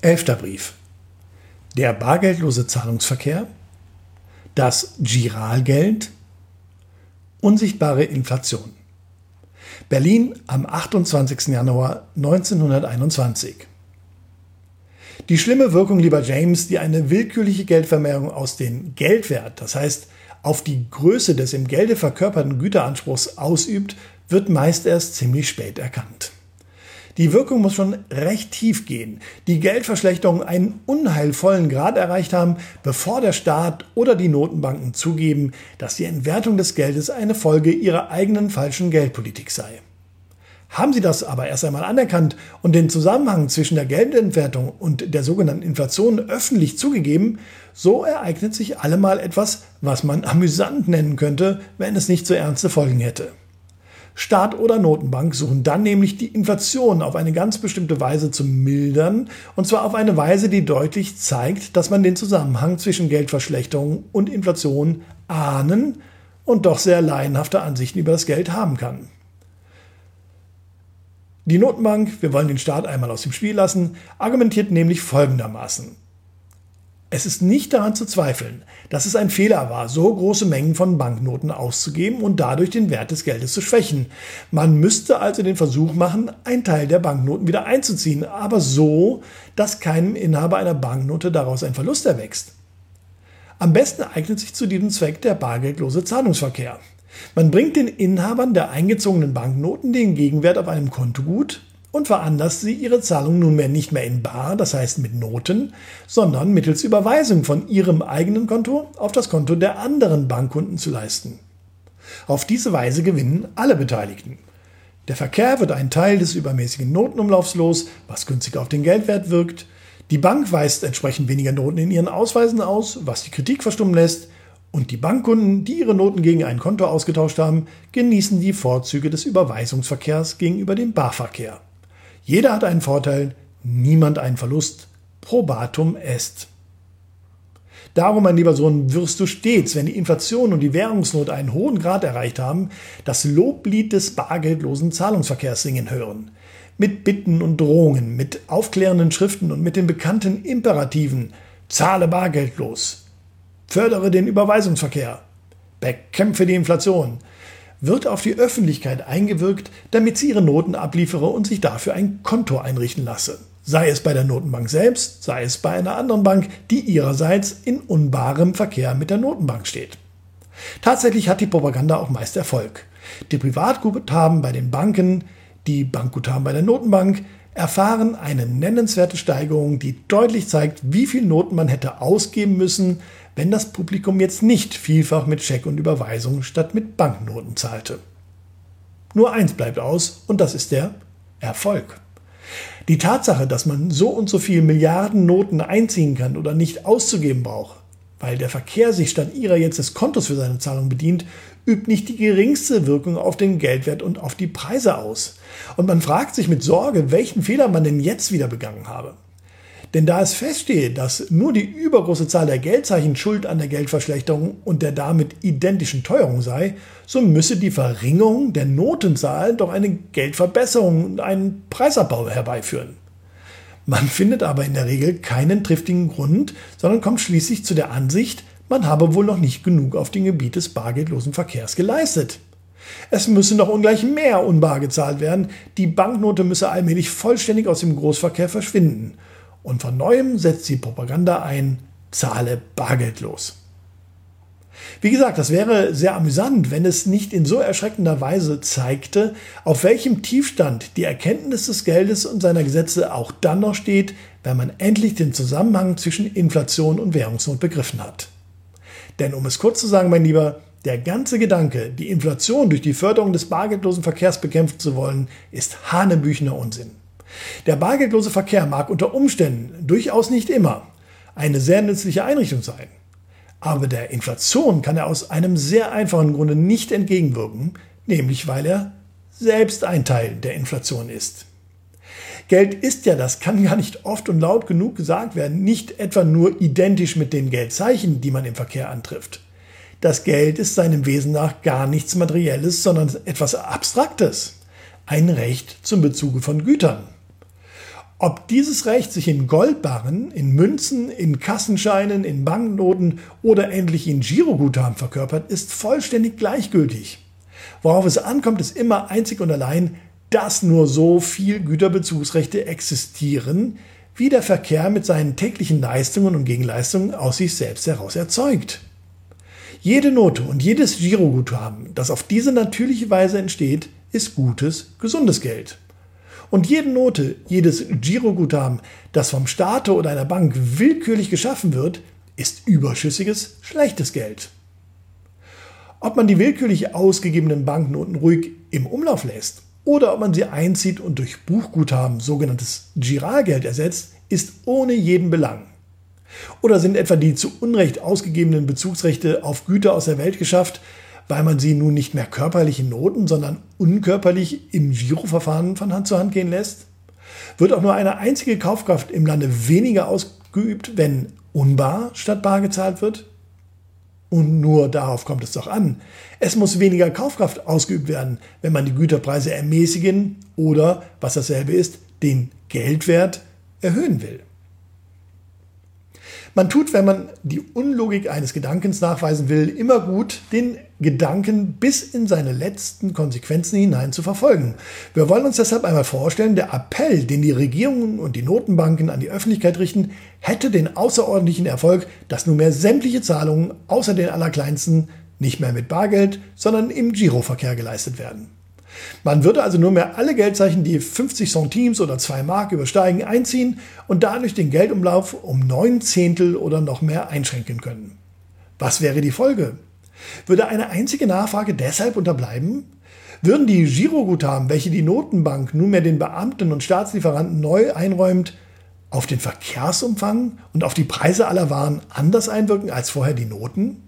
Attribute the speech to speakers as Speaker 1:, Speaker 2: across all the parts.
Speaker 1: Elfter Brief. Der bargeldlose Zahlungsverkehr, das Giralgeld, unsichtbare Inflation. Berlin am 28. Januar 1921. Die schlimme Wirkung, lieber James, die eine willkürliche Geldvermehrung aus dem Geldwert, das heißt auf die Größe des im Gelde verkörperten Güteranspruchs ausübt, wird meist erst ziemlich spät erkannt. Die Wirkung muss schon recht tief gehen. Die Geldverschlechterungen einen unheilvollen Grad erreicht haben, bevor der Staat oder die Notenbanken zugeben, dass die Entwertung des Geldes eine Folge ihrer eigenen falschen Geldpolitik sei. Haben Sie das aber erst einmal anerkannt und den Zusammenhang zwischen der Geldentwertung und der sogenannten Inflation öffentlich zugegeben, so ereignet sich allemal etwas, was man amüsant nennen könnte, wenn es nicht so ernste Folgen hätte. Staat oder Notenbank suchen dann nämlich die Inflation auf eine ganz bestimmte Weise zu mildern, und zwar auf eine Weise, die deutlich zeigt, dass man den Zusammenhang zwischen Geldverschlechterung und Inflation ahnen und doch sehr laienhafte Ansichten über das Geld haben kann. Die Notenbank, wir wollen den Staat einmal aus dem Spiel lassen, argumentiert nämlich folgendermaßen. Es ist nicht daran zu zweifeln, dass es ein Fehler war, so große Mengen von Banknoten auszugeben und dadurch den Wert des Geldes zu schwächen. Man müsste also den Versuch machen, einen Teil der Banknoten wieder einzuziehen, aber so, dass keinem Inhaber einer Banknote daraus ein Verlust erwächst. Am besten eignet sich zu diesem Zweck der bargeldlose Zahlungsverkehr. Man bringt den Inhabern der eingezogenen Banknoten den Gegenwert auf einem Kontogut und veranlasst sie, ihre Zahlung nunmehr nicht mehr in Bar, das heißt mit Noten, sondern mittels Überweisung von ihrem eigenen Konto auf das Konto der anderen Bankkunden zu leisten. Auf diese Weise gewinnen alle Beteiligten. Der Verkehr wird einen Teil des übermäßigen Notenumlaufs los, was günstig auf den Geldwert wirkt. Die Bank weist entsprechend weniger Noten in ihren Ausweisen aus, was die Kritik verstummen lässt. Und die Bankkunden, die ihre Noten gegen ein Konto ausgetauscht haben, genießen die Vorzüge des Überweisungsverkehrs gegenüber dem Barverkehr. Jeder hat einen Vorteil, niemand einen Verlust. Probatum est. Darum, mein lieber Sohn, wirst du stets, wenn die Inflation und die Währungsnot einen hohen Grad erreicht haben, das Loblied des bargeldlosen Zahlungsverkehrs singen hören. Mit Bitten und Drohungen, mit aufklärenden Schriften und mit den bekannten Imperativen Zahle bargeldlos, fördere den Überweisungsverkehr, bekämpfe die Inflation, wird auf die Öffentlichkeit eingewirkt, damit sie ihre Noten abliefere und sich dafür ein Konto einrichten lasse. Sei es bei der Notenbank selbst, sei es bei einer anderen Bank, die ihrerseits in unbarem Verkehr mit der Notenbank steht. Tatsächlich hat die Propaganda auch meist Erfolg. Die Privatguthaben bei den Banken, die Bankguthaben bei der Notenbank erfahren eine nennenswerte Steigerung, die deutlich zeigt, wie viel Noten man hätte ausgeben müssen, wenn das Publikum jetzt nicht vielfach mit Scheck und Überweisung statt mit Banknoten zahlte. Nur eins bleibt aus, und das ist der Erfolg. Die Tatsache, dass man so und so viel Milliarden Noten einziehen kann oder nicht auszugeben braucht, weil der Verkehr sich statt ihrer jetzt des Kontos für seine Zahlung bedient, übt nicht die geringste Wirkung auf den Geldwert und auf die Preise aus. Und man fragt sich mit Sorge, welchen Fehler man denn jetzt wieder begangen habe. Denn da es feststeht, dass nur die übergroße Zahl der Geldzeichen schuld an der Geldverschlechterung und der damit identischen Teuerung sei, so müsse die Verringerung der Notenzahl doch eine Geldverbesserung und einen Preisabbau herbeiführen. Man findet aber in der Regel keinen triftigen Grund, sondern kommt schließlich zu der Ansicht, man habe wohl noch nicht genug auf dem Gebiet des bargeldlosen Verkehrs geleistet. Es müsse noch ungleich mehr unbar gezahlt werden, die Banknote müsse allmählich vollständig aus dem Großverkehr verschwinden und von neuem setzt die Propaganda ein, zahle bargeldlos. Wie gesagt, das wäre sehr amüsant, wenn es nicht in so erschreckender Weise zeigte, auf welchem Tiefstand die Erkenntnis des Geldes und seiner Gesetze auch dann noch steht, wenn man endlich den Zusammenhang zwischen Inflation und Währungsnot begriffen hat. Denn um es kurz zu sagen, mein Lieber, der ganze Gedanke, die Inflation durch die Förderung des bargeldlosen Verkehrs bekämpfen zu wollen, ist hanebüchener Unsinn. Der bargeldlose Verkehr mag unter Umständen, durchaus nicht immer, eine sehr nützliche Einrichtung sein. Aber der Inflation kann er aus einem sehr einfachen Grunde nicht entgegenwirken, nämlich weil er selbst ein Teil der Inflation ist. Geld ist ja, das kann gar nicht oft und laut genug gesagt werden, nicht etwa nur identisch mit den Geldzeichen, die man im Verkehr antrifft. Das Geld ist seinem Wesen nach gar nichts Materielles, sondern etwas Abstraktes. Ein Recht zum Bezuge von Gütern. Ob dieses Recht sich in Goldbarren, in Münzen, in Kassenscheinen, in Banknoten oder endlich in Giroguthaben verkörpert, ist vollständig gleichgültig. Worauf es ankommt, ist immer einzig und allein, dass nur so viel Güterbezugsrechte existieren, wie der Verkehr mit seinen täglichen Leistungen und Gegenleistungen aus sich selbst heraus erzeugt. Jede Note und jedes Giroguthaben, das auf diese natürliche Weise entsteht, ist gutes, gesundes Geld. Und jede Note, jedes Giroguthaben, das vom Staat oder einer Bank willkürlich geschaffen wird, ist überschüssiges, schlechtes Geld. Ob man die willkürlich ausgegebenen Banknoten ruhig im Umlauf lässt oder ob man sie einzieht und durch Buchguthaben, sogenanntes Giralgeld ersetzt, ist ohne jeden Belang. Oder sind etwa die zu Unrecht ausgegebenen Bezugsrechte auf Güter aus der Welt geschafft, weil man sie nun nicht mehr körperlich in Noten, sondern unkörperlich im Giroverfahren von Hand zu Hand gehen lässt? Wird auch nur eine einzige Kaufkraft im Lande weniger ausgeübt, wenn unbar statt bar gezahlt wird? Und nur darauf kommt es doch an. Es muss weniger Kaufkraft ausgeübt werden, wenn man die Güterpreise ermäßigen oder, was dasselbe ist, den Geldwert erhöhen will. Man tut, wenn man die Unlogik eines Gedankens nachweisen will, immer gut, den Gedanken bis in seine letzten Konsequenzen hinein zu verfolgen. Wir wollen uns deshalb einmal vorstellen, der Appell, den die Regierungen und die Notenbanken an die Öffentlichkeit richten, hätte den außerordentlichen Erfolg, dass nunmehr sämtliche Zahlungen außer den allerkleinsten nicht mehr mit Bargeld, sondern im Giroverkehr geleistet werden. Man würde also nur mehr alle Geldzeichen, die 50 Centimes oder 2 Mark übersteigen, einziehen und dadurch den Geldumlauf um 9 Zehntel oder noch mehr einschränken können. Was wäre die Folge? Würde eine einzige Nachfrage deshalb unterbleiben? Würden die Giroguthaben, welche die Notenbank nunmehr den Beamten und Staatslieferanten neu einräumt, auf den Verkehrsumfang und auf die Preise aller Waren anders einwirken als vorher die Noten?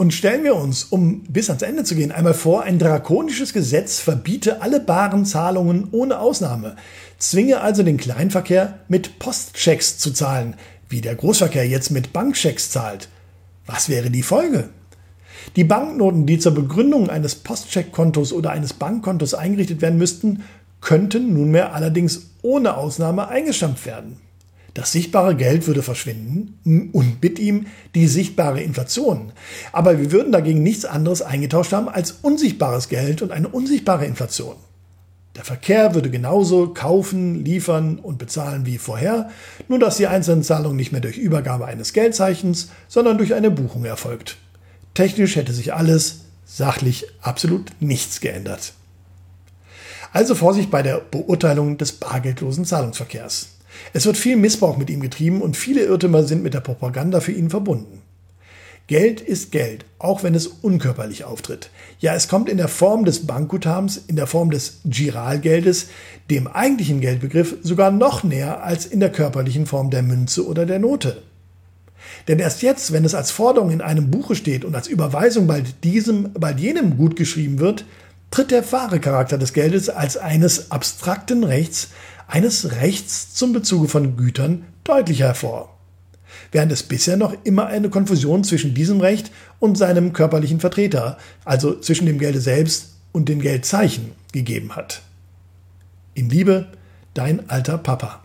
Speaker 1: Und stellen wir uns, um bis ans Ende zu gehen, einmal vor, ein drakonisches Gesetz verbiete alle baren Zahlungen ohne Ausnahme, zwinge also den Kleinverkehr mit Postchecks zu zahlen, wie der Großverkehr jetzt mit Bankchecks zahlt. Was wäre die Folge? Die Banknoten, die zur Begründung eines Postcheckkontos oder eines Bankkontos eingerichtet werden müssten, könnten nunmehr allerdings ohne Ausnahme eingestampft werden. Das sichtbare Geld würde verschwinden und mit ihm die sichtbare Inflation. Aber wir würden dagegen nichts anderes eingetauscht haben als unsichtbares Geld und eine unsichtbare Inflation. Der Verkehr würde genauso kaufen, liefern und bezahlen wie vorher, nur dass die einzelnen Zahlungen nicht mehr durch Übergabe eines Geldzeichens, sondern durch eine Buchung erfolgt. Technisch hätte sich alles, sachlich absolut nichts geändert. Also Vorsicht bei der Beurteilung des bargeldlosen Zahlungsverkehrs. Es wird viel Missbrauch mit ihm getrieben und viele Irrtümer sind mit der Propaganda für ihn verbunden. Geld ist Geld, auch wenn es unkörperlich auftritt. Ja, es kommt in der Form des Bankguthabens, in der Form des Giralgeldes, dem eigentlichen Geldbegriff, sogar noch näher als in der körperlichen Form der Münze oder der Note. Denn erst jetzt, wenn es als Forderung in einem Buche steht und als Überweisung bald diesem, bald jenem gut geschrieben wird, tritt der wahre Charakter des Geldes als eines abstrakten Rechts, eines Rechts zum Bezuge von Gütern deutlich hervor. Während es bisher noch immer eine Konfusion zwischen diesem Recht und seinem körperlichen Vertreter, also zwischen dem Gelde selbst und den Geldzeichen, gegeben hat. In Liebe, dein alter Papa.